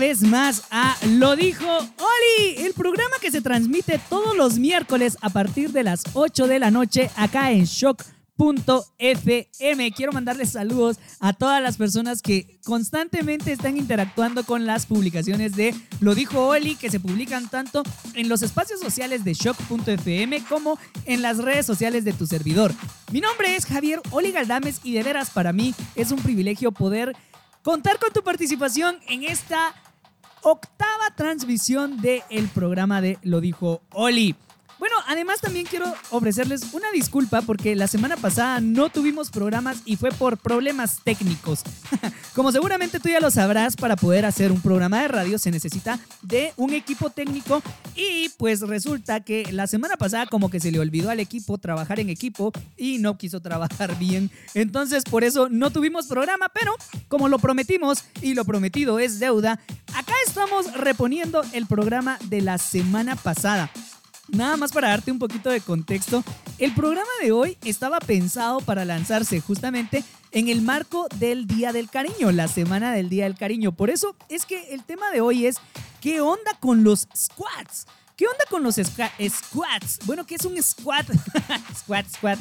Vez más a Lo dijo Oli, el programa que se transmite todos los miércoles a partir de las 8 de la noche acá en Shock.fm. Quiero mandarles saludos a todas las personas que constantemente están interactuando con las publicaciones de Lo dijo Oli, que se publican tanto en los espacios sociales de Shock.fm como en las redes sociales de tu servidor. Mi nombre es Javier Oli Galdames y de veras para mí es un privilegio poder contar con tu participación en esta octava transmisión del programa de Lo dijo Oli. Bueno, además también quiero ofrecerles una disculpa porque la semana pasada no tuvimos programas y fue por problemas técnicos. Como seguramente tú ya lo sabrás, para poder hacer un programa de radio se necesita de un equipo técnico y pues resulta que la semana pasada como que se le olvidó al equipo trabajar en equipo y no quiso trabajar bien. Entonces por eso no tuvimos programa, pero como lo prometimos y lo prometido es deuda, acá estamos reponiendo el programa de la semana pasada. Nada más para darte un poquito de contexto, el programa de hoy estaba pensado para lanzarse justamente en el marco del Día del Cariño, la semana del Día del Cariño. Por eso es que el tema de hoy es ¿qué onda con los squats? ¿Qué onda con los squa- squats? Bueno, ¿qué es un squat? squat, squat.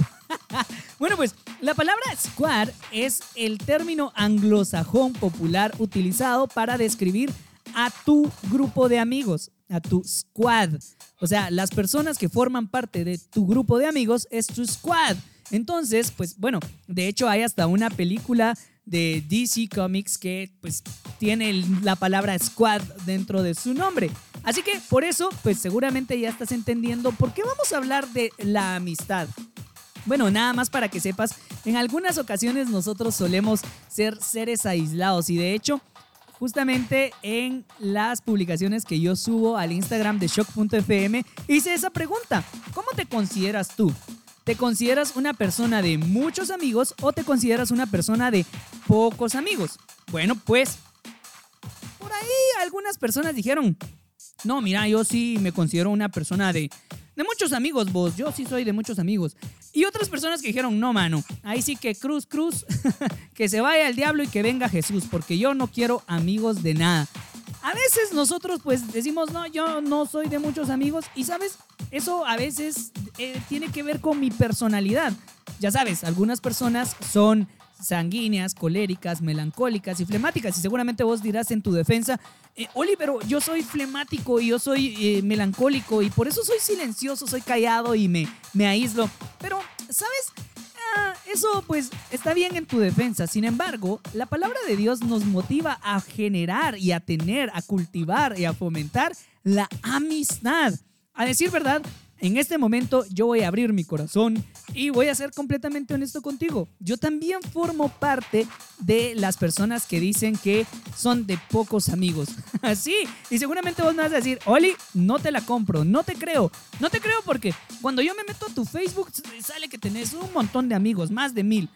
bueno, pues la palabra squat es el término anglosajón popular utilizado para describir a tu grupo de amigos, a tu squad. O sea, las personas que forman parte de tu grupo de amigos es tu squad. Entonces, pues bueno, de hecho hay hasta una película de DC Comics que pues tiene la palabra squad dentro de su nombre. Así que por eso, pues seguramente ya estás entendiendo por qué vamos a hablar de la amistad. Bueno, nada más para que sepas, en algunas ocasiones nosotros solemos ser seres aislados y de hecho, justamente en las publicaciones que yo subo al Instagram de shock.fm, hice esa pregunta. ¿Cómo te consideras tú? ¿Te consideras una persona de muchos amigos o te consideras una persona de pocos amigos? Bueno, pues por ahí algunas personas dijeron, no, mira, yo sí me considero una persona de, de muchos amigos, vos, yo sí soy de muchos amigos. Y otras personas que dijeron, no, mano, ahí sí que cruz, cruz, que se vaya el diablo y que venga Jesús, porque yo no quiero amigos de nada. A veces nosotros pues decimos, no, yo no soy de muchos amigos y sabes, eso a veces eh, tiene que ver con mi personalidad. Ya sabes, algunas personas son sanguíneas, coléricas, melancólicas y flemáticas. Y seguramente vos dirás en tu defensa, eh, Oli, pero yo soy flemático y yo soy eh, melancólico y por eso soy silencioso, soy callado y me, me aíslo. Pero, ¿sabes? Ah, eso pues está bien en tu defensa. Sin embargo, la palabra de Dios nos motiva a generar y a tener, a cultivar y a fomentar la amistad. A decir verdad, en este momento yo voy a abrir mi corazón y voy a ser completamente honesto contigo. Yo también formo parte de las personas que dicen que son de pocos amigos. Así, y seguramente vos me vas a decir, Oli, no te la compro, no te creo. No te creo porque cuando yo me meto a tu Facebook sale que tenés un montón de amigos, más de mil.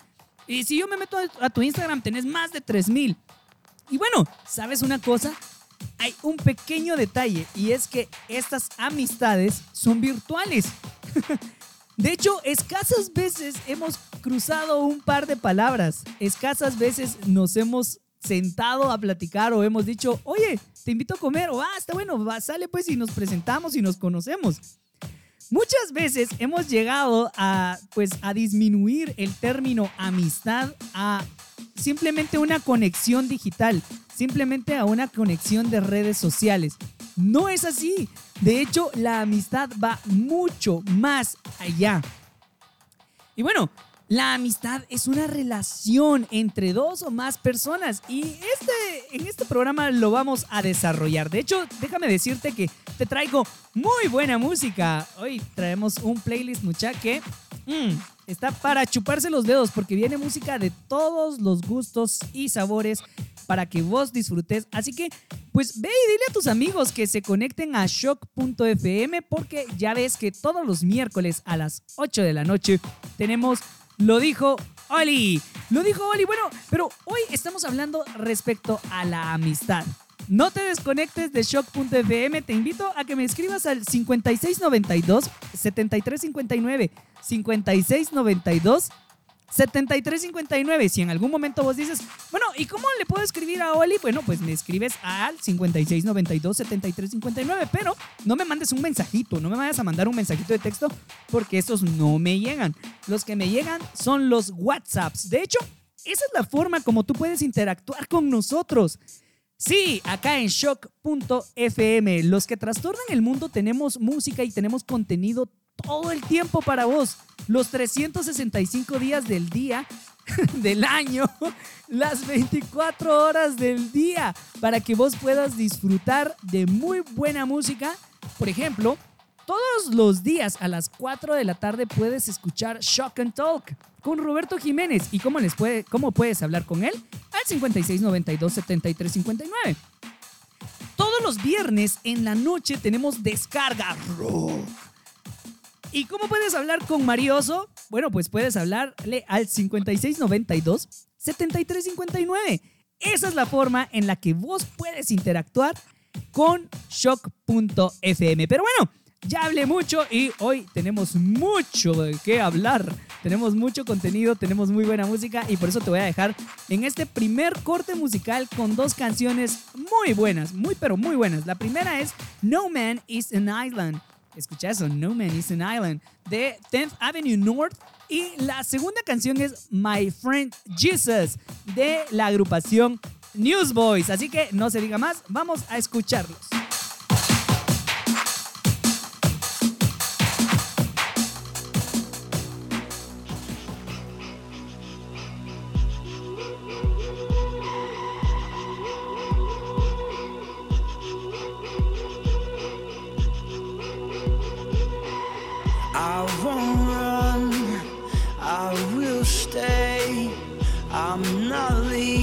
Y si yo me meto a tu Instagram tenés más de tres mil. Y bueno, ¿sabes una cosa? Hay un pequeño detalle y es que estas amistades son virtuales. De hecho, escasas veces hemos cruzado un par de palabras. Escasas veces nos hemos sentado a platicar o hemos dicho, oye, te invito a comer o, ah, está bueno, va, sale pues y nos presentamos y nos conocemos. Muchas veces hemos llegado a, pues, a disminuir el término amistad a simplemente una conexión digital, simplemente a una conexión de redes sociales. No es así. De hecho, la amistad va mucho más allá. Y bueno, la amistad es una relación entre dos o más personas y este, en este programa lo vamos a desarrollar. De hecho, déjame decirte que te traigo muy buena música. Hoy traemos un playlist mucha que mm, está para chuparse los dedos porque viene música de todos los gustos y sabores para que vos disfrutes. Así que, pues ve y dile a tus amigos que se conecten a shock.fm porque ya ves que todos los miércoles a las 8 de la noche tenemos Lo dijo Oli. Lo dijo Oli. Bueno, pero hoy estamos hablando respecto a la amistad. No te desconectes de shock.fm. Te invito a que me escribas al 5692 7359. 5692 7359. Si en algún momento vos dices, bueno, ¿y cómo le puedo escribir a Oli? Bueno, pues me escribes al 5692 7359, pero no me mandes un mensajito, no me vayas a mandar un mensajito de texto porque esos no me llegan. Los que me llegan son los WhatsApps. De hecho, esa es la forma como tú puedes interactuar con nosotros. Sí, acá en shock.fm, los que trastornan el mundo tenemos música y tenemos contenido todo el tiempo para vos. Los 365 días del día, del año, las 24 horas del día, para que vos puedas disfrutar de muy buena música. Por ejemplo, todos los días a las 4 de la tarde puedes escuchar Shock and Talk con Roberto Jiménez. ¿Y cómo, les puede, cómo puedes hablar con él? Al 5692 7359. Todos los viernes en la noche tenemos descarga rock ¿Y cómo puedes hablar con Marioso? Bueno, pues puedes hablarle al 5692 7359. Esa es la forma en la que vos puedes interactuar con shock.fm. Pero bueno, ya hablé mucho y hoy tenemos mucho de qué hablar. Tenemos mucho contenido, tenemos muy buena música y por eso te voy a dejar en este primer corte musical con dos canciones muy buenas, muy pero muy buenas. La primera es No Man is an Island Escucha eso, No Man is an Island de 10th Avenue North. Y la segunda canción es My Friend Jesus de la agrupación Newsboys. Así que no se diga más, vamos a escucharlos. I'm not leaving.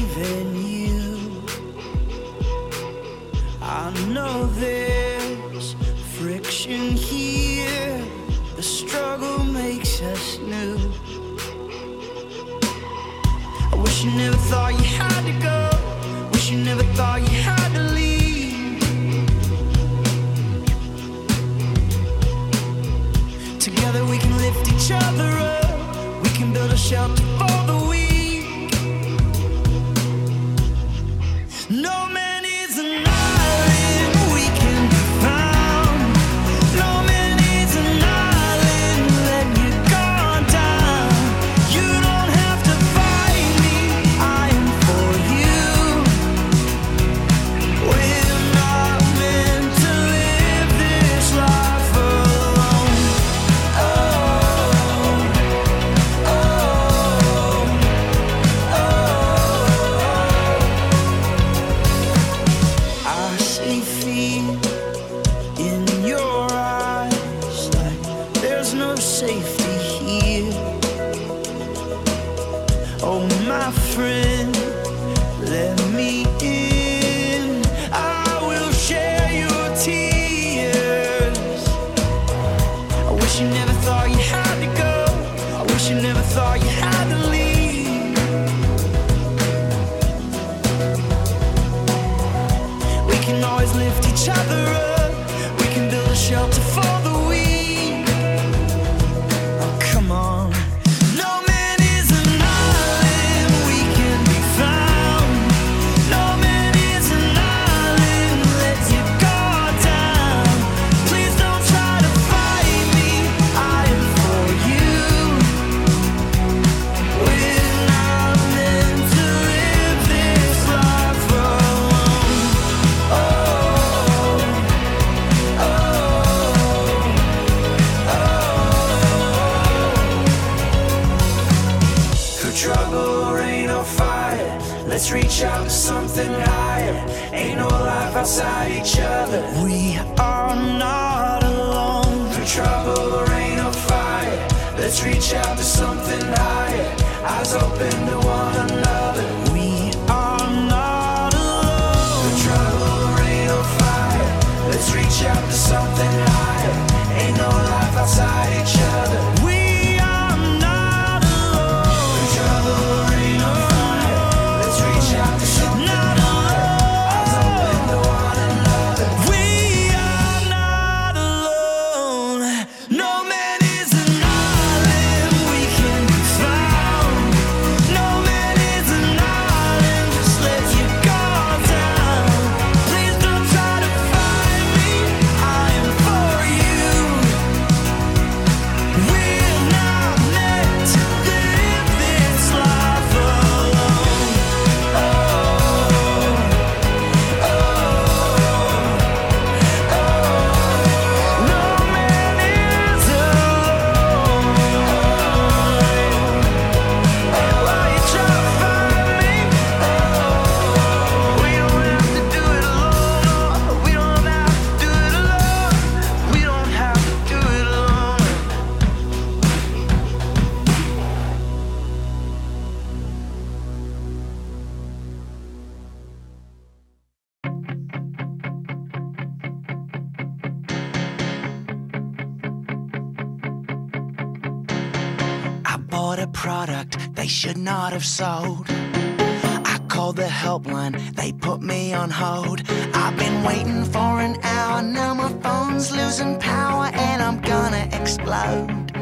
Should not have sold. I called the helpline, they put me on hold. I've been waiting for an hour, now my phone's losing power and I'm gonna explode.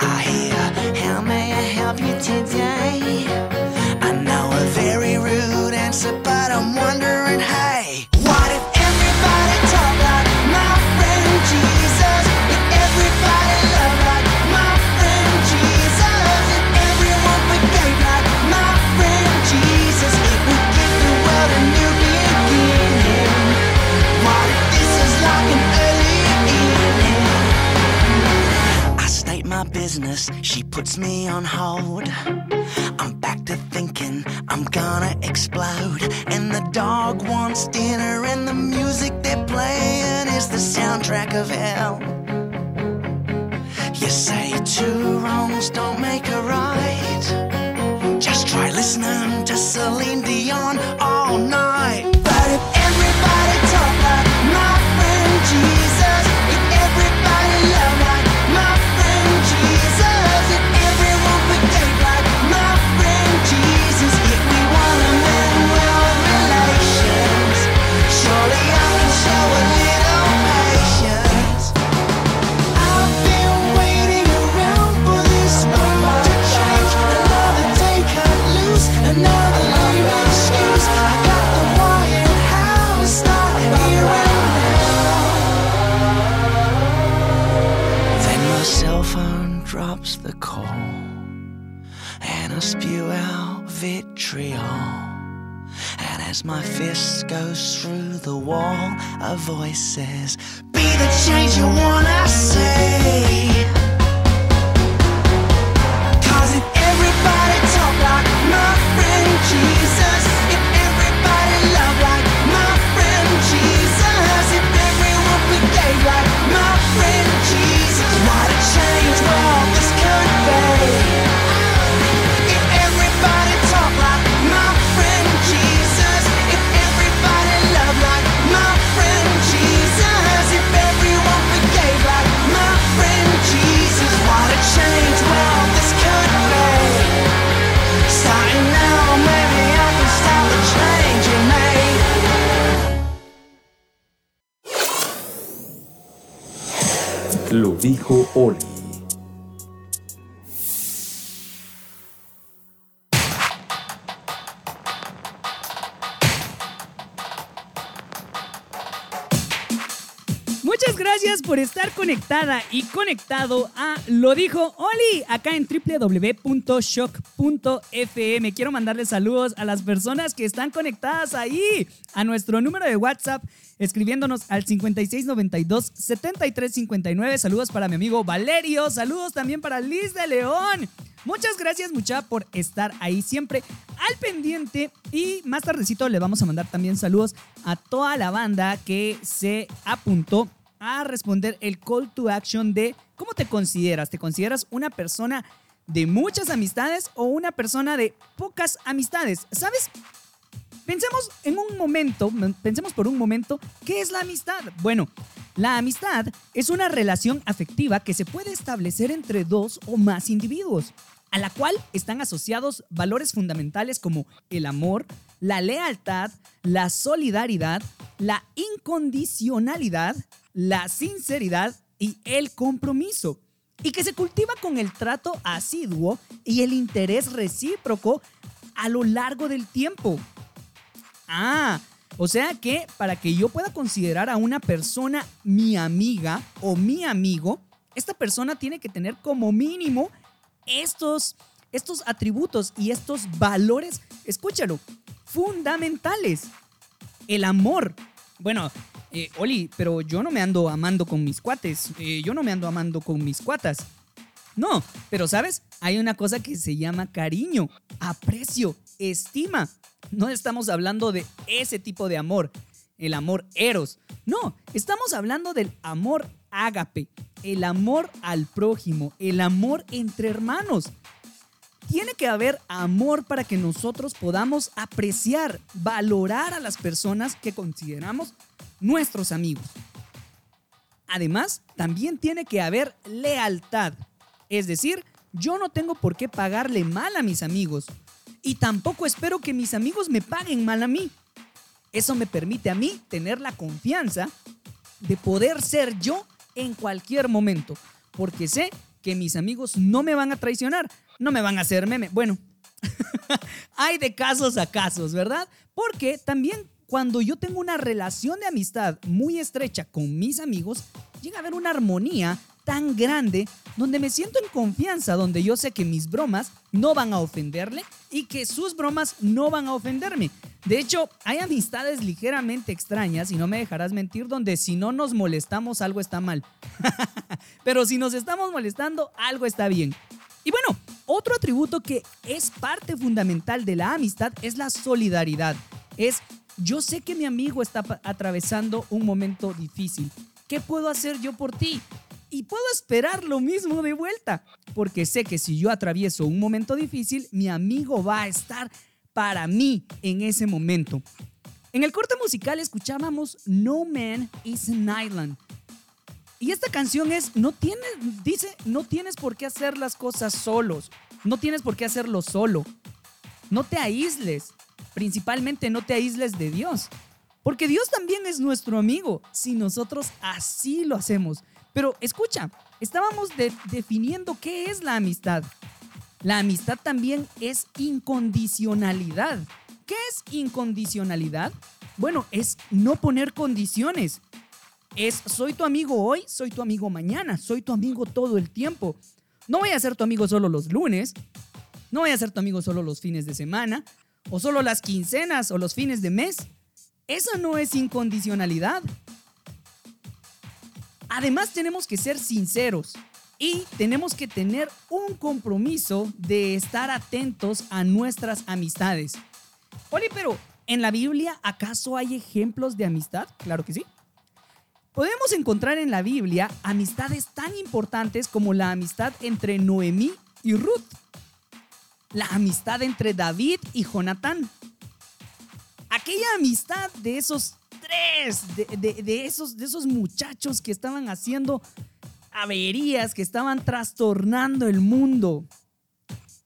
I hear, how may I help you today? I know a very rude answer, but I'm wondering, hey, business, she puts me on hold. I'm back to thinking I'm gonna explode. And the dog wants dinner, and the music they're playing is the soundtrack of hell. You say two wrongs don't make a right. Just try listening to Celine Dion all my fist goes through the wall, a voice says, Be the change you wanna see. Dijo Oli. Muchas gracias por estar conectada y conectado a Lo Dijo Oli, acá en www.shock.fm. Quiero mandarles saludos a las personas que están conectadas ahí, a nuestro número de WhatsApp, escribiéndonos al 5692-7359. Saludos para mi amigo Valerio, saludos también para Liz de León. Muchas gracias mucha por estar ahí siempre al pendiente y más tardecito le vamos a mandar también saludos a toda la banda que se apuntó a responder el call to action de cómo te consideras. ¿Te consideras una persona de muchas amistades o una persona de pocas amistades? ¿Sabes? Pensemos en un momento, pensemos por un momento, ¿qué es la amistad? Bueno, la amistad es una relación afectiva que se puede establecer entre dos o más individuos, a la cual están asociados valores fundamentales como el amor, la lealtad, la solidaridad, la incondicionalidad, la sinceridad y el compromiso, y que se cultiva con el trato asiduo y el interés recíproco a lo largo del tiempo. Ah, o sea que para que yo pueda considerar a una persona mi amiga o mi amigo, esta persona tiene que tener como mínimo estos, estos atributos y estos valores, escúchalo, fundamentales. El amor. Bueno, eh, Oli, pero yo no me ando amando con mis cuates, eh, yo no me ando amando con mis cuatas. No, pero sabes, hay una cosa que se llama cariño, aprecio, estima. No estamos hablando de ese tipo de amor, el amor eros. No, estamos hablando del amor ágape, el amor al prójimo, el amor entre hermanos. Tiene que haber amor para que nosotros podamos apreciar, valorar a las personas que consideramos nuestros amigos. Además, también tiene que haber lealtad. Es decir, yo no tengo por qué pagarle mal a mis amigos y tampoco espero que mis amigos me paguen mal a mí. Eso me permite a mí tener la confianza de poder ser yo en cualquier momento, porque sé que mis amigos no me van a traicionar, no me van a hacer meme. Bueno, hay de casos a casos, ¿verdad? Porque también cuando yo tengo una relación de amistad muy estrecha con mis amigos, llega a haber una armonía tan grande donde me siento en confianza, donde yo sé que mis bromas no van a ofenderle y que sus bromas no van a ofenderme. De hecho, hay amistades ligeramente extrañas, y no me dejarás mentir, donde si no nos molestamos algo está mal. Pero si nos estamos molestando, algo está bien. Y bueno, otro atributo que es parte fundamental de la amistad es la solidaridad. Es, yo sé que mi amigo está atravesando un momento difícil. ¿Qué puedo hacer yo por ti? Y puedo esperar lo mismo de vuelta, porque sé que si yo atravieso un momento difícil, mi amigo va a estar para mí en ese momento. En el corte musical escuchábamos No Man is an Island. Y esta canción es, no tienes, dice, no tienes por qué hacer las cosas solos, no tienes por qué hacerlo solo. No te aísles, principalmente no te aísles de Dios. Porque Dios también es nuestro amigo si nosotros así lo hacemos. Pero escucha, estábamos definiendo qué es la amistad. La amistad también es incondicionalidad. ¿Qué es incondicionalidad? Bueno, es no poner condiciones. Es soy tu amigo hoy, soy tu amigo mañana, soy tu amigo todo el tiempo. No voy a ser tu amigo solo los lunes, no voy a ser tu amigo solo los fines de semana, o solo las quincenas o los fines de mes. Eso no es incondicionalidad. Además tenemos que ser sinceros y tenemos que tener un compromiso de estar atentos a nuestras amistades. Oli, pero ¿en la Biblia acaso hay ejemplos de amistad? Claro que sí. Podemos encontrar en la Biblia amistades tan importantes como la amistad entre Noemí y Ruth, la amistad entre David y Jonatán, aquella amistad de esos de, esos, de esos muchachos que estaban haciendo averías, que estaban trastornando el mundo.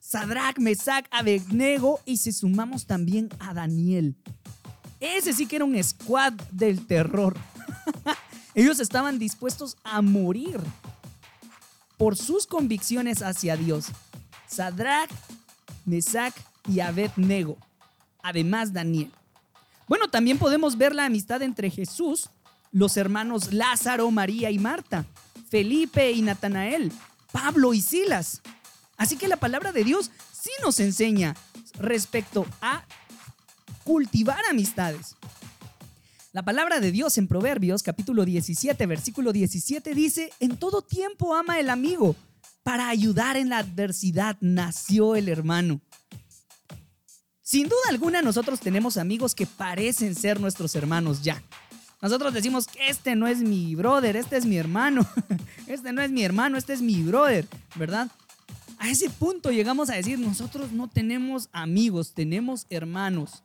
Sadrach, Mesach, Abednego y si sumamos también a Daniel. Ese sí que era un squad del terror. Ellos estaban dispuestos a morir por sus convicciones hacia Dios. Sadrach, Mesach y Abednego. Además Daniel. Bueno, también podemos ver la amistad entre Jesús, los hermanos Lázaro, María y Marta, Felipe y Natanael, Pablo y Silas. Así que la palabra de Dios sí nos enseña respecto a cultivar amistades. La palabra de Dios en Proverbios capítulo 17, versículo 17 dice, en todo tiempo ama el amigo, para ayudar en la adversidad nació el hermano. Sin duda alguna nosotros tenemos amigos que parecen ser nuestros hermanos ya. Nosotros decimos este no es mi brother, este es mi hermano. Este no es mi hermano, este es mi brother, ¿verdad? A ese punto llegamos a decir, nosotros no tenemos amigos, tenemos hermanos.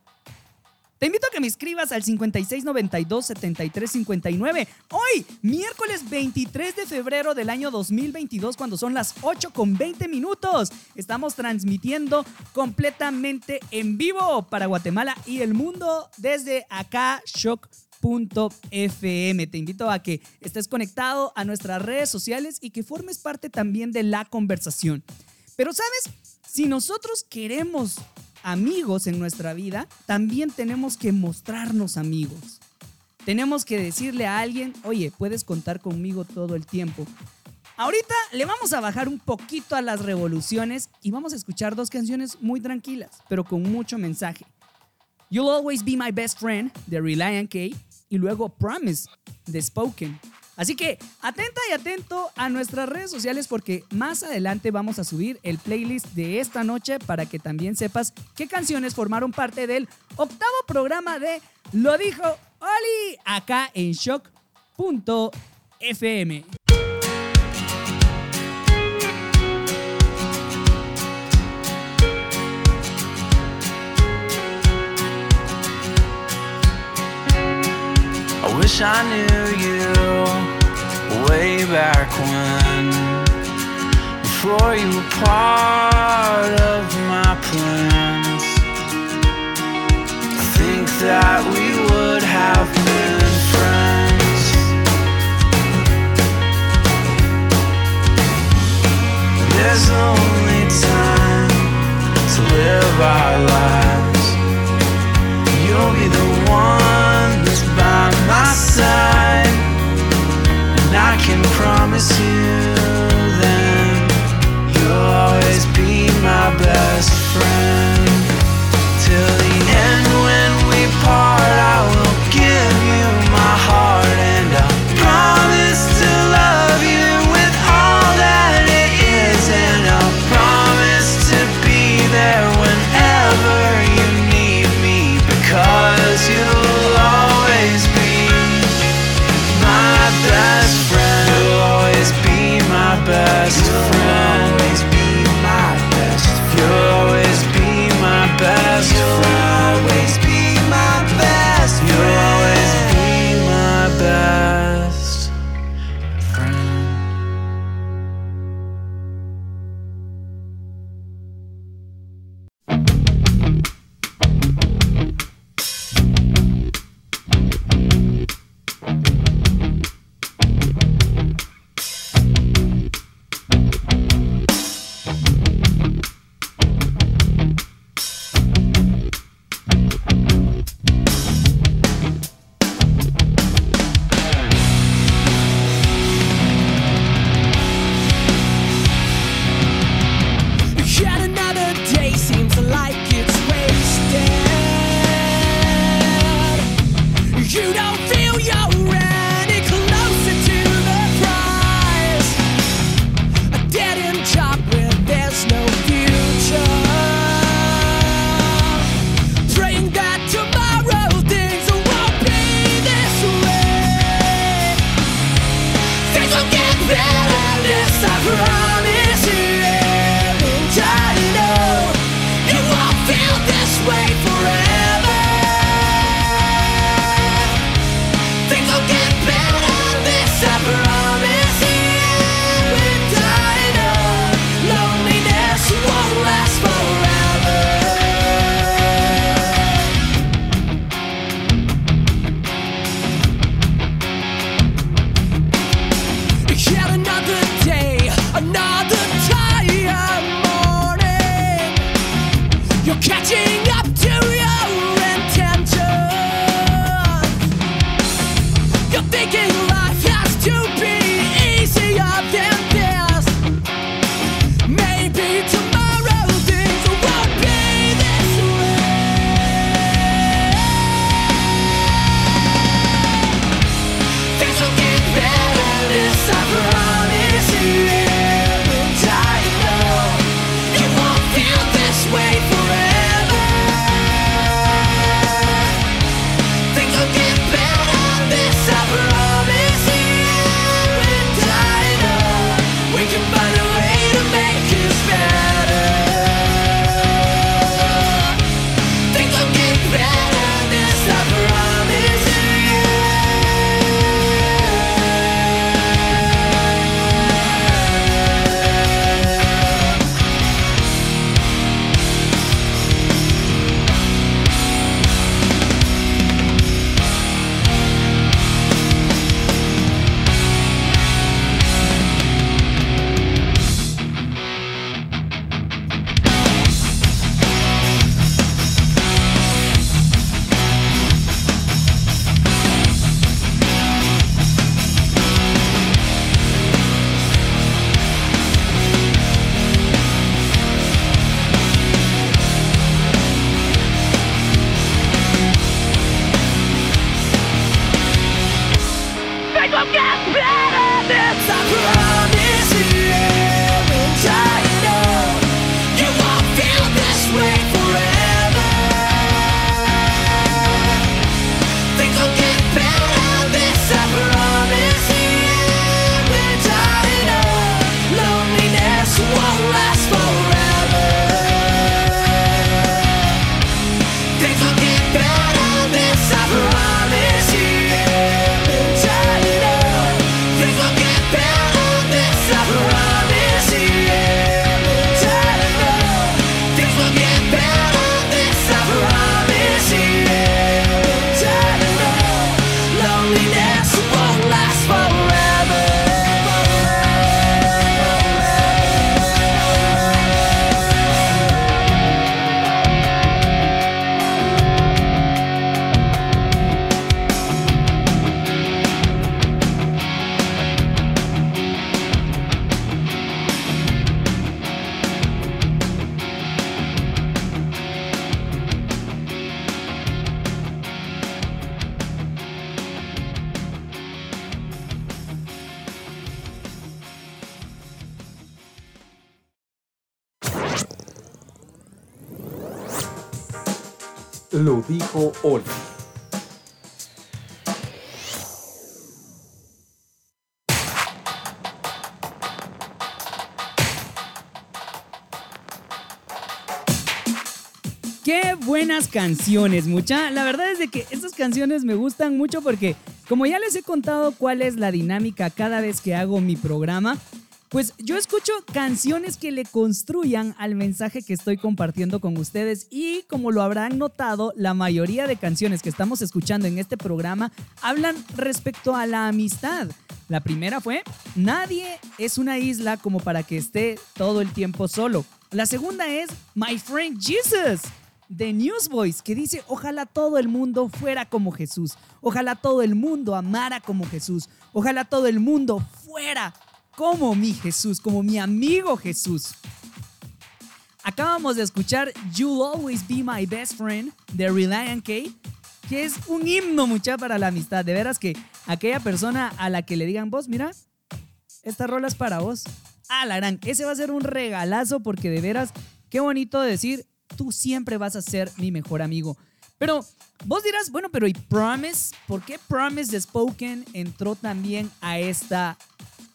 Te invito a que me escribas al 5692-7359. Hoy, miércoles 23 de febrero del año 2022, cuando son las 8 con 20 minutos. Estamos transmitiendo completamente en vivo para Guatemala y el mundo desde acá. Te invito a que estés conectado a nuestras redes sociales y que formes parte también de la conversación. Pero sabes, si nosotros queremos amigos en nuestra vida, también tenemos que mostrarnos amigos. Tenemos que decirle a alguien, oye, puedes contar conmigo todo el tiempo. Ahorita le vamos a bajar un poquito a las revoluciones y vamos a escuchar dos canciones muy tranquilas, pero con mucho mensaje. You'll Always Be My Best Friend de Reliant K y luego Promise de Spoken. Así que atenta y atento a nuestras redes sociales porque más adelante vamos a subir el playlist de esta noche para que también sepas qué canciones formaron parte del octavo programa de Lo dijo Oli acá en shock.fm. wish I knew you way back when. Before you were part of my plans. I think that we would have been friends. There's only time to live our lives. You'll be the one side. And I can promise you then you'll always be my best friend. Oli. Qué buenas canciones, mucha. La verdad es de que estas canciones me gustan mucho porque, como ya les he contado cuál es la dinámica cada vez que hago mi programa, pues yo escucho canciones que le construyan al mensaje que estoy compartiendo con ustedes y como lo habrán notado, la mayoría de canciones que estamos escuchando en este programa hablan respecto a la amistad. La primera fue, nadie es una isla como para que esté todo el tiempo solo. La segunda es, My Friend Jesus de Newsboys que dice, ojalá todo el mundo fuera como Jesús, ojalá todo el mundo amara como Jesús, ojalá todo el mundo fuera como mi Jesús, como mi amigo Jesús. Acabamos de escuchar You'll Always Be My Best Friend de Reliant K, que es un himno mucha para la amistad. De veras que aquella persona a la que le digan vos, mira, esta rola es para vos. Ah, la gran, ese va a ser un regalazo porque de veras, qué bonito decir, tú siempre vas a ser mi mejor amigo. Pero vos dirás, bueno, pero ¿y Promise? ¿Por qué Promise de Spoken entró también a, esta,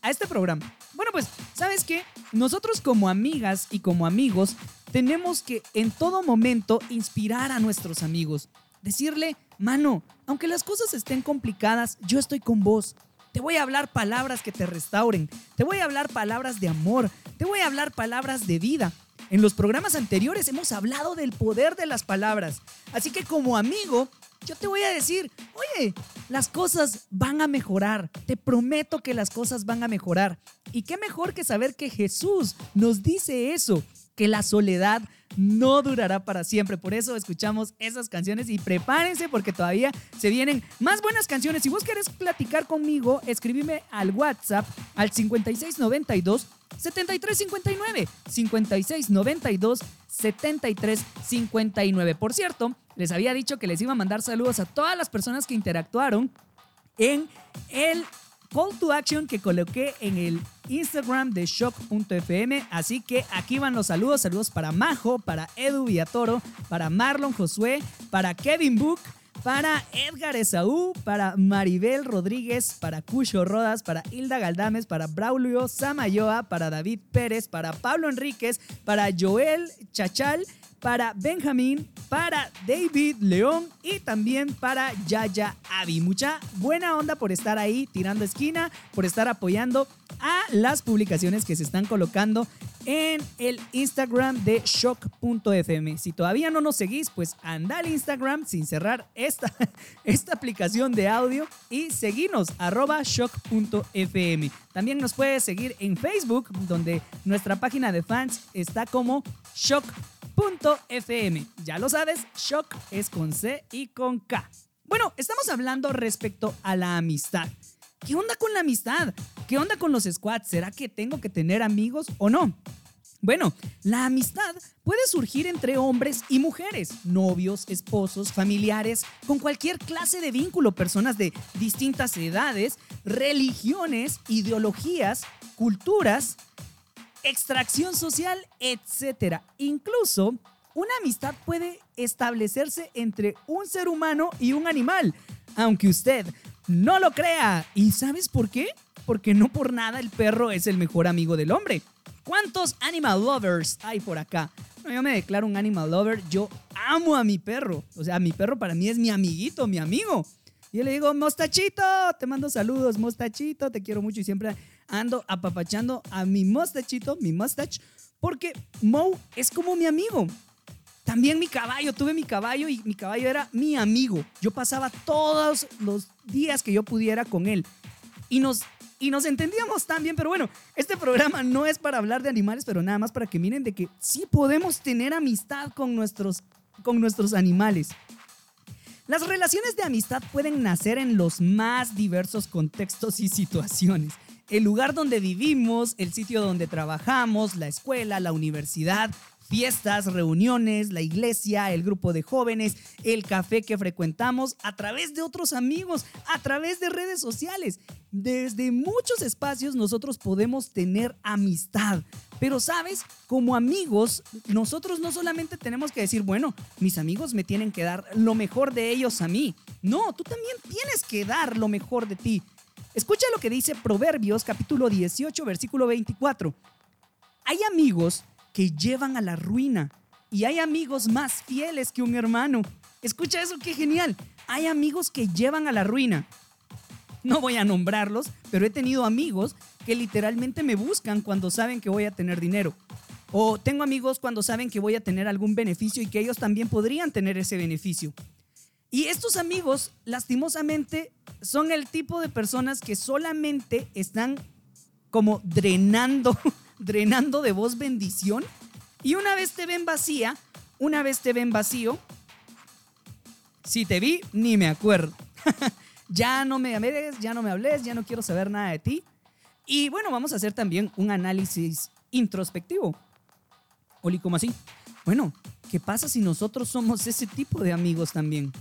a este programa? Bueno, pues, ¿sabes qué? Nosotros como amigas y como amigos tenemos que en todo momento inspirar a nuestros amigos. Decirle, mano, aunque las cosas estén complicadas, yo estoy con vos. Te voy a hablar palabras que te restauren. Te voy a hablar palabras de amor. Te voy a hablar palabras de vida. En los programas anteriores hemos hablado del poder de las palabras. Así que como amigo, yo te voy a decir, oye, las cosas van a mejorar. Te prometo que las cosas van a mejorar. Y qué mejor que saber que Jesús nos dice eso, que la soledad no durará para siempre. Por eso escuchamos esas canciones y prepárense porque todavía se vienen más buenas canciones. Si vos querés platicar conmigo, escribime al WhatsApp al 5692 7359 5692 7359. Por cierto, les había dicho que les iba a mandar saludos a todas las personas que interactuaron en el call to action que coloqué en el Instagram de shock.fm. Así que aquí van los saludos. Saludos para Majo, para Edu Villatoro, para Marlon Josué, para Kevin Book, para Edgar Esaú, para Maribel Rodríguez, para Cucho Rodas, para Hilda Galdames, para Braulio Samayoa, para David Pérez, para Pablo Enríquez, para Joel Chachal, para Benjamín, para David León y también para Yaya Avi. Mucha buena onda por estar ahí tirando esquina, por estar apoyando a las publicaciones que se están colocando en el Instagram de shock.fm. Si todavía no nos seguís, pues anda al Instagram sin cerrar esta, esta aplicación de audio y seguinos shock.fm. También nos puedes seguir en Facebook, donde nuestra página de fans está como shock.fm. Ya lo sabes, shock es con C y con K. Bueno, estamos hablando respecto a la amistad. ¿Qué onda con la amistad? ¿Qué onda con los squads? ¿Será que tengo que tener amigos o no? Bueno, la amistad puede surgir entre hombres y mujeres, novios, esposos, familiares, con cualquier clase de vínculo, personas de distintas edades, religiones, ideologías, culturas, extracción social, etc. Incluso una amistad puede establecerse entre un ser humano y un animal, aunque usted no lo crea. ¿Y sabes por qué? Porque no por nada el perro es el mejor amigo del hombre. ¿Cuántos animal lovers hay por acá? Yo me declaro un animal lover. Yo amo a mi perro. O sea, mi perro para mí es mi amiguito, mi amigo. Y yo le digo, Mostachito, te mando saludos, Mostachito, te quiero mucho y siempre ando apapachando a mi Mostachito, mi Mostach, porque Mo es como mi amigo. También mi caballo, tuve mi caballo y mi caballo era mi amigo. Yo pasaba todos los días que yo pudiera con él. Y nos, y nos entendíamos tan bien, pero bueno, este programa no es para hablar de animales, pero nada más para que miren de que sí podemos tener amistad con nuestros, con nuestros animales. Las relaciones de amistad pueden nacer en los más diversos contextos y situaciones. El lugar donde vivimos, el sitio donde trabajamos, la escuela, la universidad, fiestas, reuniones, la iglesia, el grupo de jóvenes, el café que frecuentamos, a través de otros amigos, a través de redes sociales. Desde muchos espacios nosotros podemos tener amistad. Pero sabes, como amigos, nosotros no solamente tenemos que decir, bueno, mis amigos me tienen que dar lo mejor de ellos a mí. No, tú también tienes que dar lo mejor de ti. Escucha lo que dice Proverbios capítulo 18, versículo 24. Hay amigos que llevan a la ruina y hay amigos más fieles que un hermano. Escucha eso, qué genial. Hay amigos que llevan a la ruina. No voy a nombrarlos, pero he tenido amigos que literalmente me buscan cuando saben que voy a tener dinero. O tengo amigos cuando saben que voy a tener algún beneficio y que ellos también podrían tener ese beneficio. Y estos amigos, lastimosamente, son el tipo de personas que solamente están como drenando, drenando de vos bendición. Y una vez te ven vacía, una vez te ven vacío, si te vi, ni me acuerdo. ya no me hables, ya no me hables, ya no quiero saber nada de ti. Y bueno, vamos a hacer también un análisis introspectivo. Oli, ¿cómo así? Bueno, ¿qué pasa si nosotros somos ese tipo de amigos también?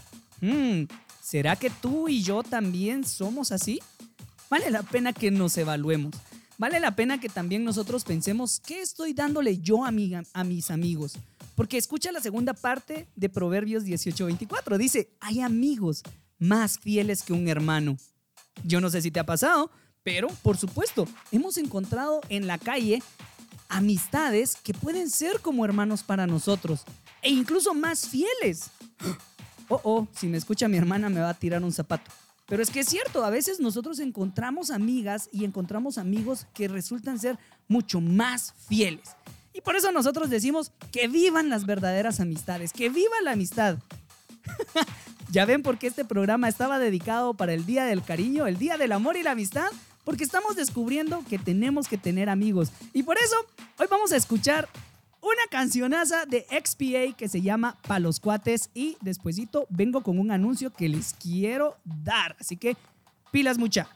Hmm, ¿Será que tú y yo también somos así? Vale la pena que nos evaluemos. Vale la pena que también nosotros pensemos qué estoy dándole yo a, mi- a mis amigos. Porque escucha la segunda parte de Proverbios 18:24. Dice, hay amigos más fieles que un hermano. Yo no sé si te ha pasado, pero por supuesto, hemos encontrado en la calle amistades que pueden ser como hermanos para nosotros e incluso más fieles. Oh, oh, si me escucha mi hermana me va a tirar un zapato. Pero es que es cierto, a veces nosotros encontramos amigas y encontramos amigos que resultan ser mucho más fieles. Y por eso nosotros decimos que vivan las verdaderas amistades, que viva la amistad. ya ven por qué este programa estaba dedicado para el Día del Cariño, el Día del Amor y la Amistad, porque estamos descubriendo que tenemos que tener amigos. Y por eso hoy vamos a escuchar una cancionaza de XPA que se llama Pa' los cuates y despuesito vengo con un anuncio que les quiero dar. Así que pilas mucha.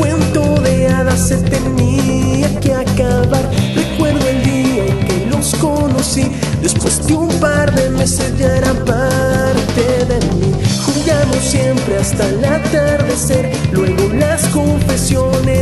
Cuento de hadas se tenía que acabar. Recuerdo el día en que los conocí. Después de un par de meses ya eran parte de mí. Jugamos siempre hasta el atardecer. Luego las confesiones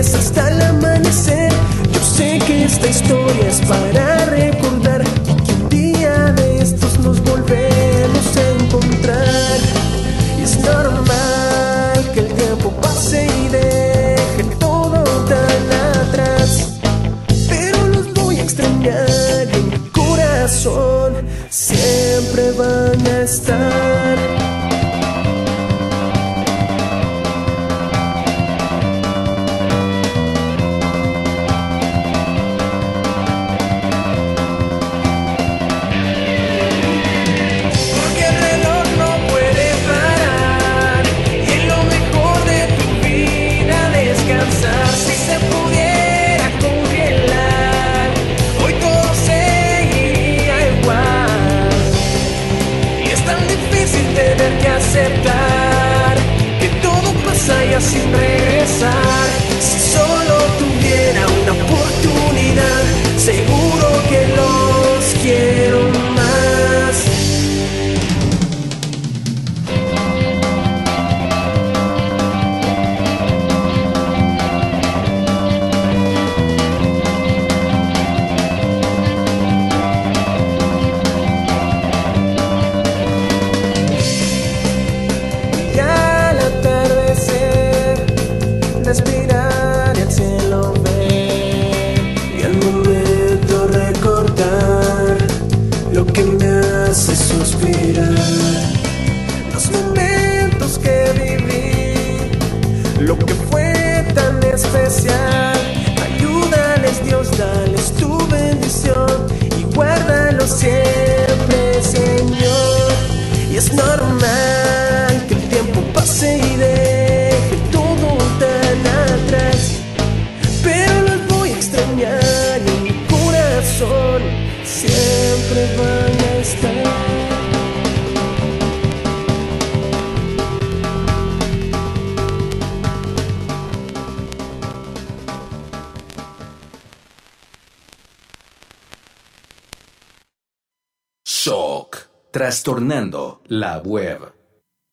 Trastornando la web.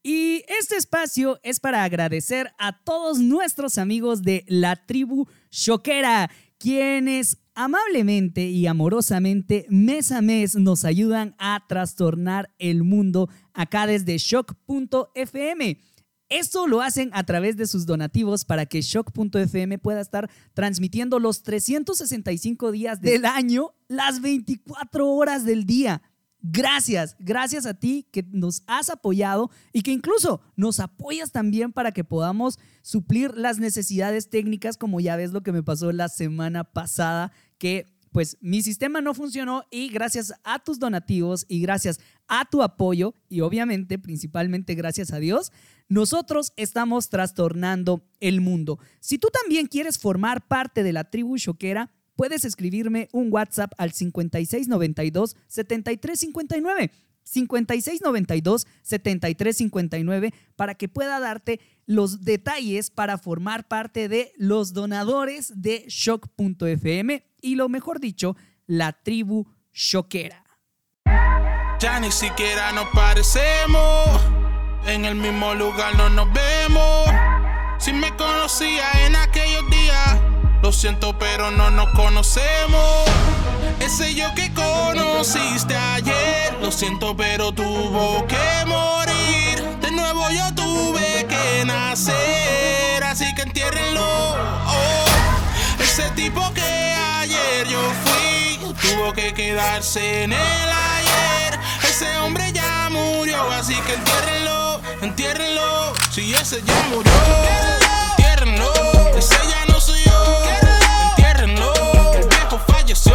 Y este espacio es para agradecer a todos nuestros amigos de la tribu Shoquera, quienes amablemente y amorosamente mes a mes nos ayudan a trastornar el mundo acá desde shock.fm. Esto lo hacen a través de sus donativos para que shock.fm pueda estar transmitiendo los 365 días del año, las 24 horas del día. Gracias, gracias a ti que nos has apoyado y que incluso nos apoyas también para que podamos suplir las necesidades técnicas, como ya ves lo que me pasó la semana pasada, que pues mi sistema no funcionó y gracias a tus donativos y gracias a tu apoyo y obviamente principalmente gracias a Dios, nosotros estamos trastornando el mundo. Si tú también quieres formar parte de la tribu choquera, puedes escribirme un WhatsApp al 5692 7359. 5692 7359 para que pueda darte los detalles para formar parte de los donadores de shock.fm y lo mejor dicho, la tribu choquera. Ya ni siquiera nos parecemos. En el mismo lugar no nos vemos. Si me conocía en aquellos días, lo siento, pero no nos conocemos. Ese yo que conociste ayer, lo siento, pero tuvo que morir. De nuevo yo tuve que nacer, así que entiérrenlo. Oh, ese tipo que ayer yo fui, tuvo que quedarse en el ayer. Ese hombre ya murió, así que entiérrenlo, entiérrenlo. Si ese ya murió, entiérrenlo. Ese ya no soy yo, entiérrenlo. El viejo falleció,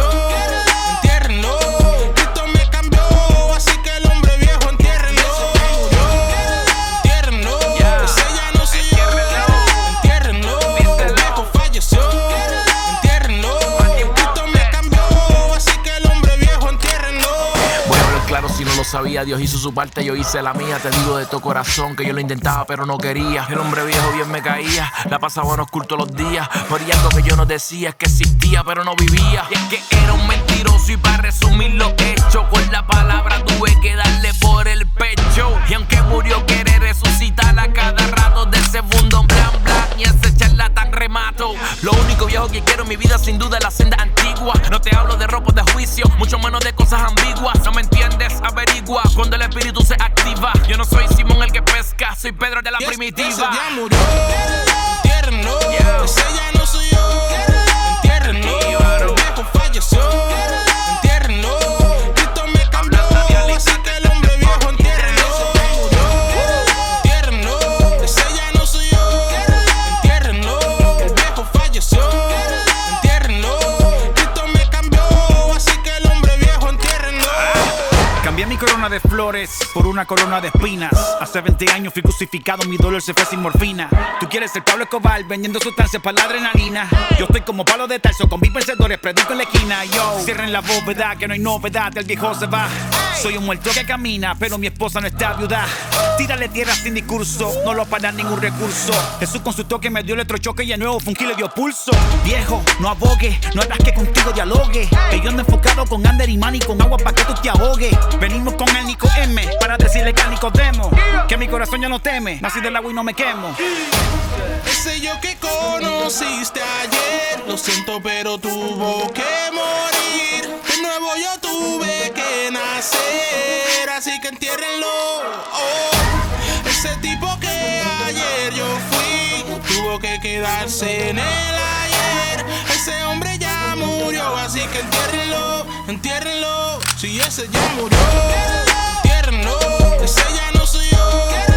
sabía. Dios hizo su parte, yo hice la mía. Te digo de todo corazón que yo lo intentaba, pero no quería. El hombre viejo bien me caía. La pasaba en oscuro los días. Por algo que yo no decía es que existía, pero no vivía. Y es que era un mentiroso. Y para resumir lo hecho, con la palabra tuve que darle por el pecho. Y aunque murió, quiere resucitar a cada rato de ese mundo Lo único viejo que quiero en mi vida, sin duda, es la senda antigua. No te hablo de ropa de juicio, mucho menos de cosas ambiguas. No me entiendes, averigua cuando el espíritu se activa. Yo no soy Simón el que pesca, soy Pedro de la primitiva. Ese ya murió. Entiérrenlo. Ese ya no soy yo. Mi corona de flores por una corona de espinas. Hace 20 años fui crucificado, mi dolor se fue sin morfina. Tú quieres ser Pablo Escobar vendiendo sustancias para la adrenalina. Yo estoy como palo de talso con mis vencedores, predico en la esquina. Yo, cierren la bóveda, que no hay novedad, el viejo se va. Soy un muerto que camina, pero mi esposa no está viuda. Tírale tierra sin discurso, no lo para ningún recurso. Jesús con su toque me dio electrochoque y de nuevo un le dio pulso. Viejo, no abogue, no hagas que contigo dialogue. Que yo ando enfocado con Ander y Manny con agua para que tú te ahogues. Venimos con el Nico M para decirle que al Nicodemo que mi corazón ya no teme. Nací del agua y no me quemo. Ese yo que conociste ayer, lo siento, pero tuvo que morir. De nuevo yo tuve que nacer, así que entiérrenlo. Oh, ese tipo que ayer yo fui, tuvo que quedarse en el ayer. Ese hombre ya murió, así que entiérrenlo, entiérrenlo. Si ese ya murió. Entiérrenlo, ese ya no soy yo.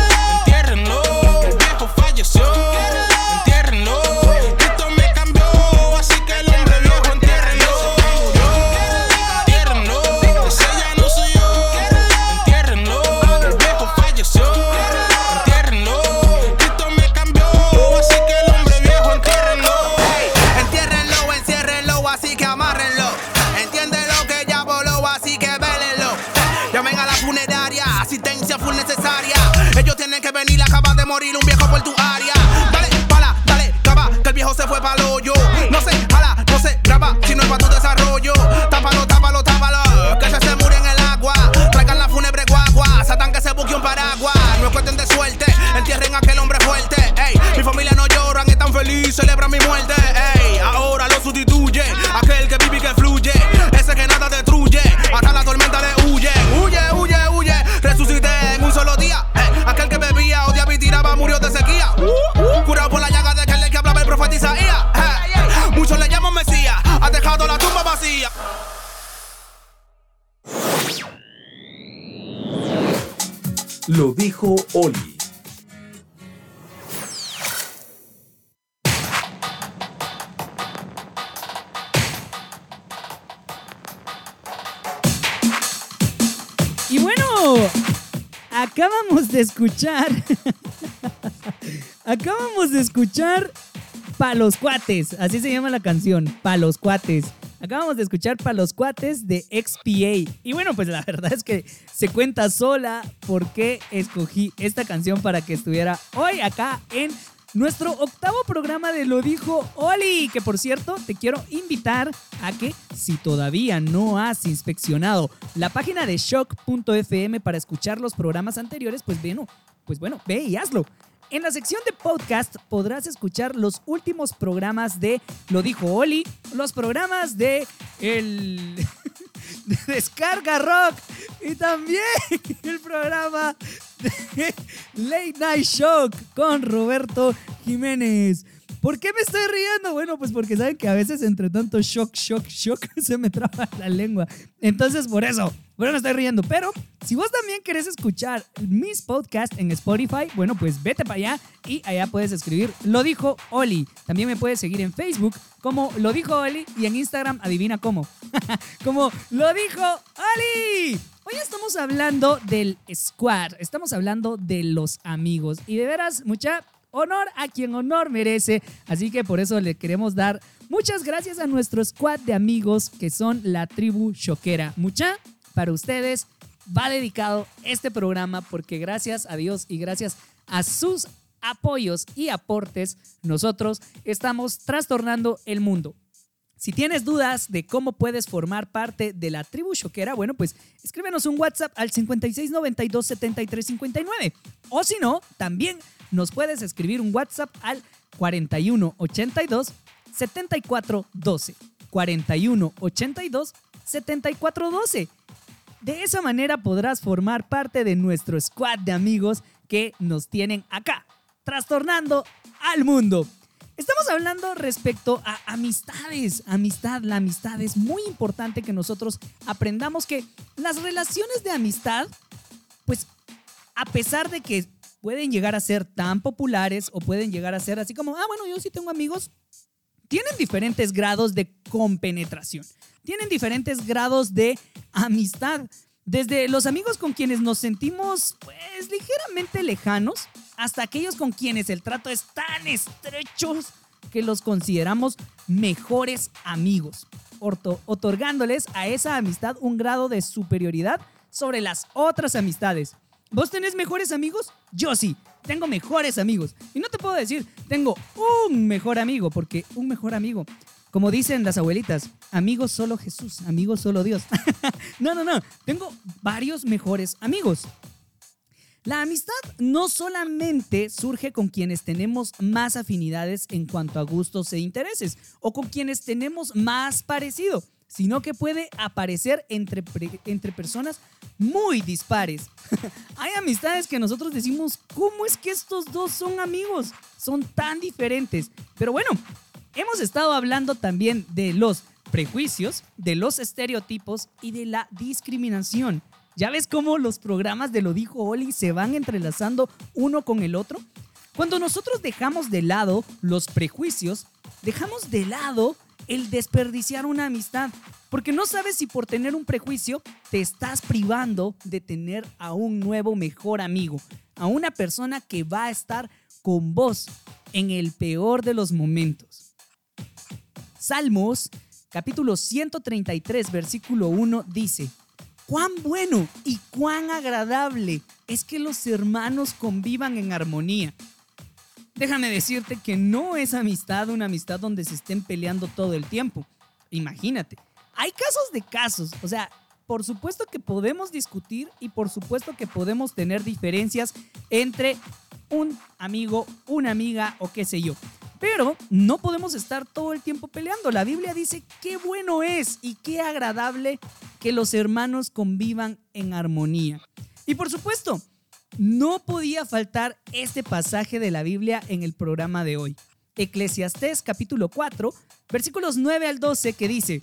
Morir un viejo por tu área. Dale, pala, dale, cava, que el viejo se fue pa'l hoyo. Escuchar. acabamos de escuchar Pa' los cuates. Así se llama la canción. Pa' los cuates. Acabamos de escuchar Pa' los cuates de XPA. Y bueno, pues la verdad es que se cuenta sola por qué escogí esta canción para que estuviera hoy acá en nuestro octavo programa de Lo Dijo Oli, que por cierto te quiero invitar a que si todavía no has inspeccionado la página de shock.fm para escuchar los programas anteriores, pues bueno, pues bueno, ve y hazlo. En la sección de podcast podrás escuchar los últimos programas de Lo Dijo Oli, los programas de el de Descarga Rock y también el programa de Late Night Shock con Roberto Jiménez. ¿Por qué me estoy riendo? Bueno, pues porque saben que a veces entre tanto shock, shock, shock se me traba la lengua. Entonces, por eso, eso me estoy riendo. Pero si vos también querés escuchar mis podcasts en Spotify, bueno, pues vete para allá y allá puedes escribir Lo dijo Oli. También me puedes seguir en Facebook como Lo dijo Oli y en Instagram, adivina cómo, como Lo dijo Oli. Hoy estamos hablando del squad, estamos hablando de los amigos y de veras, mucha honor a quien honor merece. Así que por eso le queremos dar muchas gracias a nuestro squad de amigos que son la tribu choquera. Mucha, para ustedes va dedicado este programa porque gracias a Dios y gracias a sus apoyos y aportes, nosotros estamos trastornando el mundo. Si tienes dudas de cómo puedes formar parte de la tribu choquera, bueno, pues escríbenos un WhatsApp al 5692-7359. O si no, también nos puedes escribir un WhatsApp al 4182 7412. 4182 7412. De esa manera podrás formar parte de nuestro squad de amigos que nos tienen acá, trastornando al mundo. Estamos hablando respecto a amistades. Amistad, la amistad es muy importante que nosotros aprendamos que las relaciones de amistad, pues a pesar de que pueden llegar a ser tan populares o pueden llegar a ser así como, ah, bueno, yo sí tengo amigos, tienen diferentes grados de compenetración, tienen diferentes grados de amistad. Desde los amigos con quienes nos sentimos pues ligeramente lejanos hasta aquellos con quienes el trato es tan estrecho que los consideramos mejores amigos, otorgándoles a esa amistad un grado de superioridad sobre las otras amistades. ¿Vos tenés mejores amigos? Yo sí, tengo mejores amigos. Y no te puedo decir, tengo un mejor amigo, porque un mejor amigo, como dicen las abuelitas, amigos solo Jesús, amigos solo Dios. no, no, no, tengo varios mejores amigos. La amistad no solamente surge con quienes tenemos más afinidades en cuanto a gustos e intereses o con quienes tenemos más parecido, sino que puede aparecer entre, entre personas muy dispares. Hay amistades que nosotros decimos, ¿cómo es que estos dos son amigos? Son tan diferentes. Pero bueno, hemos estado hablando también de los prejuicios, de los estereotipos y de la discriminación. ¿Ya ves cómo los programas de Lo dijo Oli se van entrelazando uno con el otro? Cuando nosotros dejamos de lado los prejuicios, dejamos de lado el desperdiciar una amistad, porque no sabes si por tener un prejuicio te estás privando de tener a un nuevo mejor amigo, a una persona que va a estar con vos en el peor de los momentos. Salmos capítulo 133 versículo 1 dice, cuán bueno y cuán agradable es que los hermanos convivan en armonía. Déjame decirte que no es amistad una amistad donde se estén peleando todo el tiempo. Imagínate, hay casos de casos, o sea, por supuesto que podemos discutir y por supuesto que podemos tener diferencias entre un amigo, una amiga o qué sé yo. Pero no podemos estar todo el tiempo peleando. La Biblia dice qué bueno es y qué agradable que los hermanos convivan en armonía. Y por supuesto, no podía faltar este pasaje de la Biblia en el programa de hoy. Eclesiastés capítulo 4, versículos 9 al 12 que dice,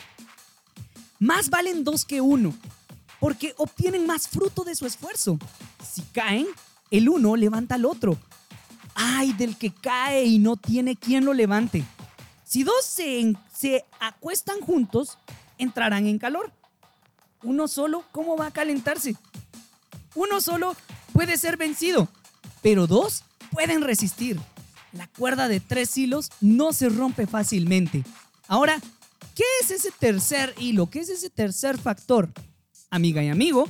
más valen dos que uno, porque obtienen más fruto de su esfuerzo. Si caen, el uno levanta al otro. Ay del que cae y no tiene quien lo levante. Si dos se, se acuestan juntos, entrarán en calor. Uno solo, ¿cómo va a calentarse? Uno solo puede ser vencido, pero dos pueden resistir. La cuerda de tres hilos no se rompe fácilmente. Ahora, ¿qué es ese tercer hilo? ¿Qué es ese tercer factor? Amiga y amigo,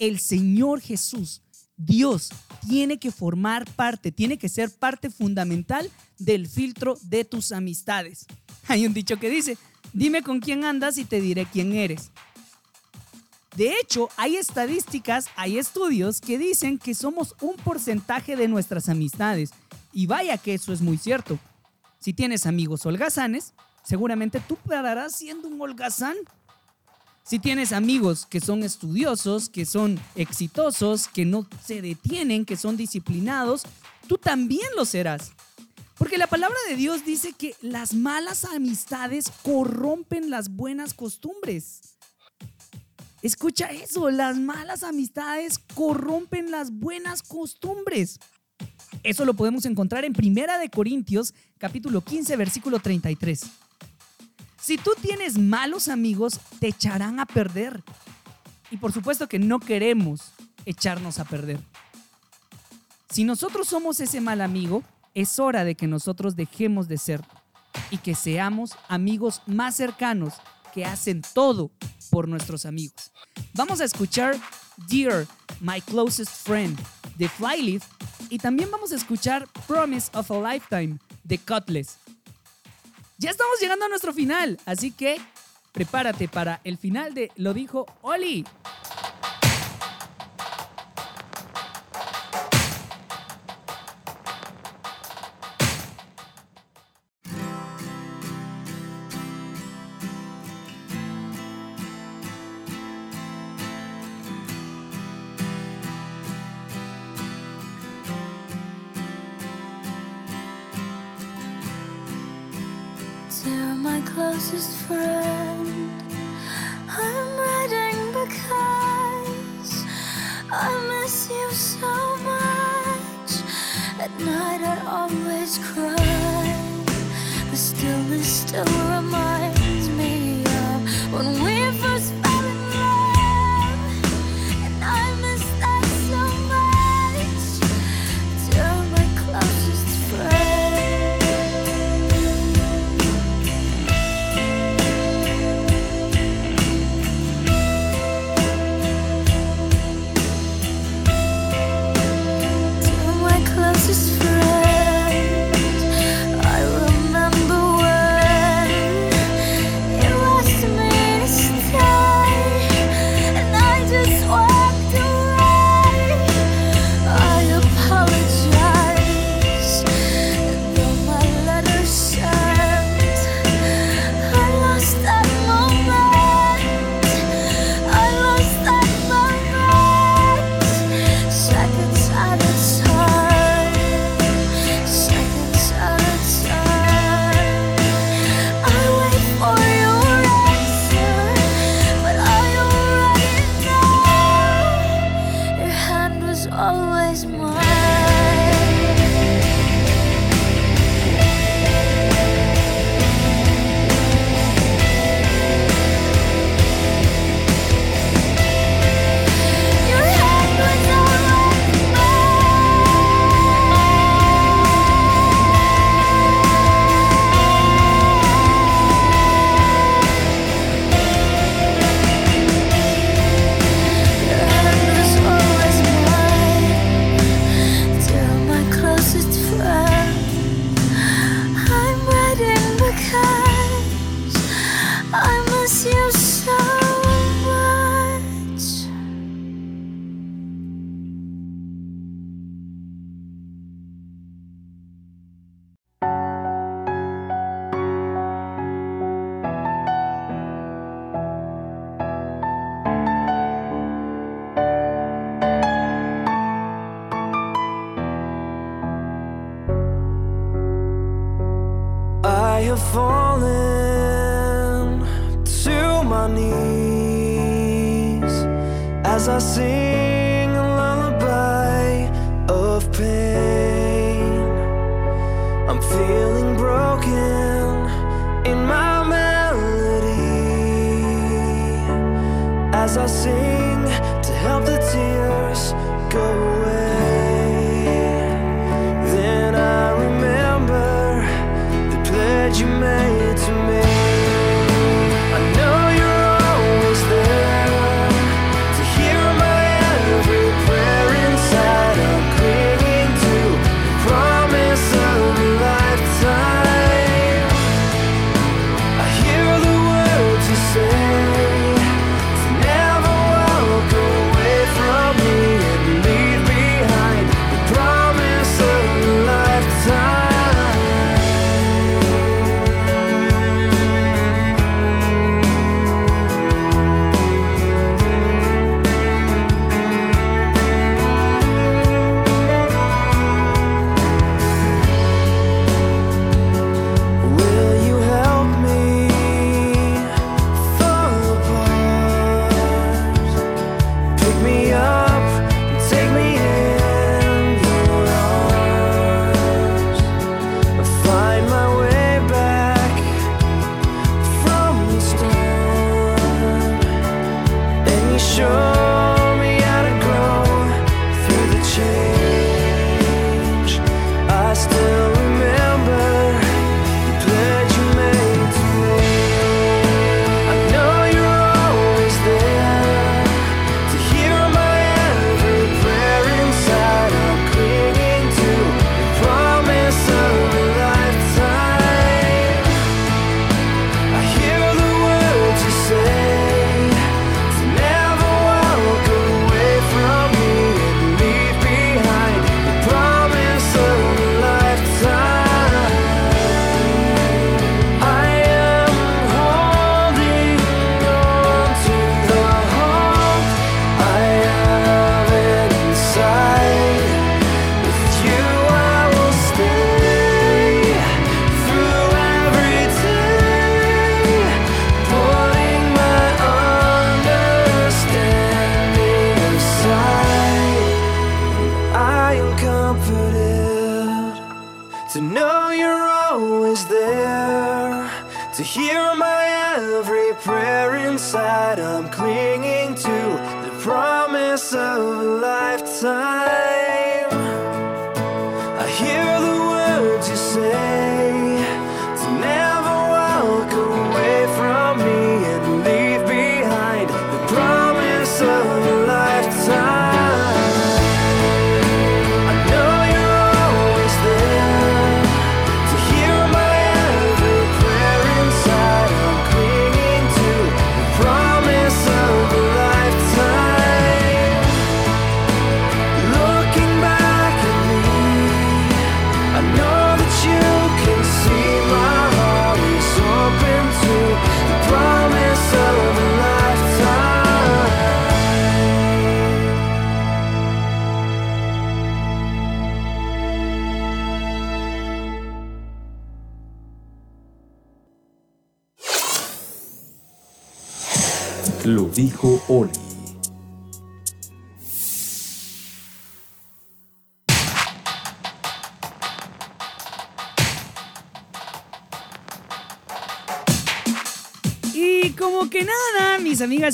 el Señor Jesús, Dios, tiene que formar parte, tiene que ser parte fundamental del filtro de tus amistades. Hay un dicho que dice, dime con quién andas y te diré quién eres. De hecho, hay estadísticas, hay estudios que dicen que somos un porcentaje de nuestras amistades. Y vaya que eso es muy cierto. Si tienes amigos holgazanes, seguramente tú pararás siendo un holgazán. Si tienes amigos que son estudiosos, que son exitosos, que no se detienen, que son disciplinados, tú también lo serás. Porque la palabra de Dios dice que las malas amistades corrompen las buenas costumbres. Escucha eso, las malas amistades corrompen las buenas costumbres. Eso lo podemos encontrar en Primera de Corintios, capítulo 15, versículo 33. Si tú tienes malos amigos, te echarán a perder. Y por supuesto que no queremos echarnos a perder. Si nosotros somos ese mal amigo, es hora de que nosotros dejemos de ser y que seamos amigos más cercanos que hacen todo por nuestros amigos. Vamos a escuchar Dear, My Closest Friend de Flyleaf y también vamos a escuchar Promise of a Lifetime de Cutlass. Ya estamos llegando a nuestro final, así que prepárate para el final de Lo dijo Oli.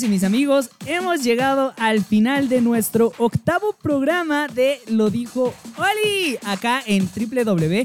y mis amigos, hemos llegado al final de nuestro octavo programa de Lo dijo Oli, acá en www.shock.fm.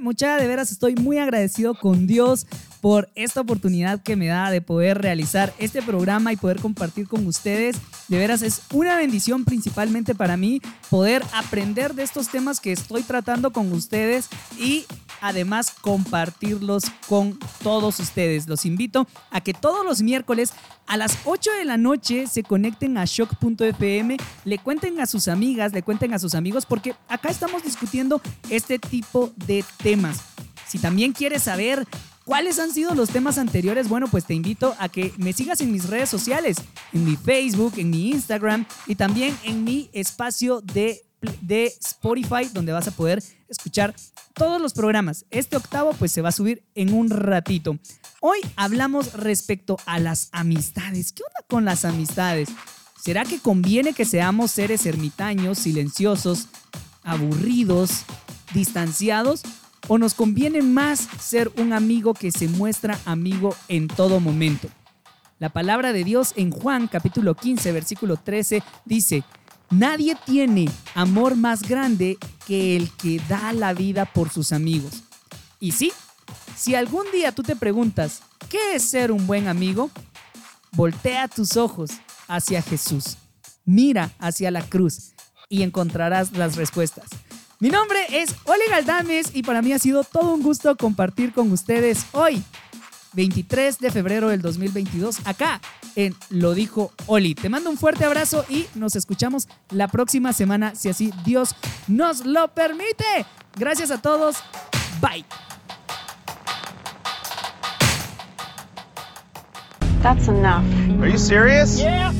Mucha, de veras estoy muy agradecido con Dios, por esta oportunidad que me da de poder realizar este programa y poder compartir con ustedes. De veras es una bendición principalmente para mí poder aprender de estos temas que estoy tratando con ustedes y además compartirlos con todos ustedes. Los invito a que todos los miércoles a las 8 de la noche se conecten a shock.fm, le cuenten a sus amigas, le cuenten a sus amigos, porque acá estamos discutiendo este tipo de temas. Si también quieres saber ¿Cuáles han sido los temas anteriores? Bueno, pues te invito a que me sigas en mis redes sociales, en mi Facebook, en mi Instagram y también en mi espacio de, de Spotify, donde vas a poder escuchar todos los programas. Este octavo pues se va a subir en un ratito. Hoy hablamos respecto a las amistades. ¿Qué onda con las amistades? ¿Será que conviene que seamos seres ermitaños, silenciosos, aburridos, distanciados? ¿O nos conviene más ser un amigo que se muestra amigo en todo momento? La palabra de Dios en Juan capítulo 15 versículo 13 dice, Nadie tiene amor más grande que el que da la vida por sus amigos. Y sí, si algún día tú te preguntas, ¿qué es ser un buen amigo? Voltea tus ojos hacia Jesús. Mira hacia la cruz y encontrarás las respuestas. Mi nombre es Ole Galdames y para mí ha sido todo un gusto compartir con ustedes hoy, 23 de febrero del 2022, acá en Lo Dijo Oli. Te mando un fuerte abrazo y nos escuchamos la próxima semana, si así Dios nos lo permite. Gracias a todos. Bye. That's enough. Are you serious? Yeah.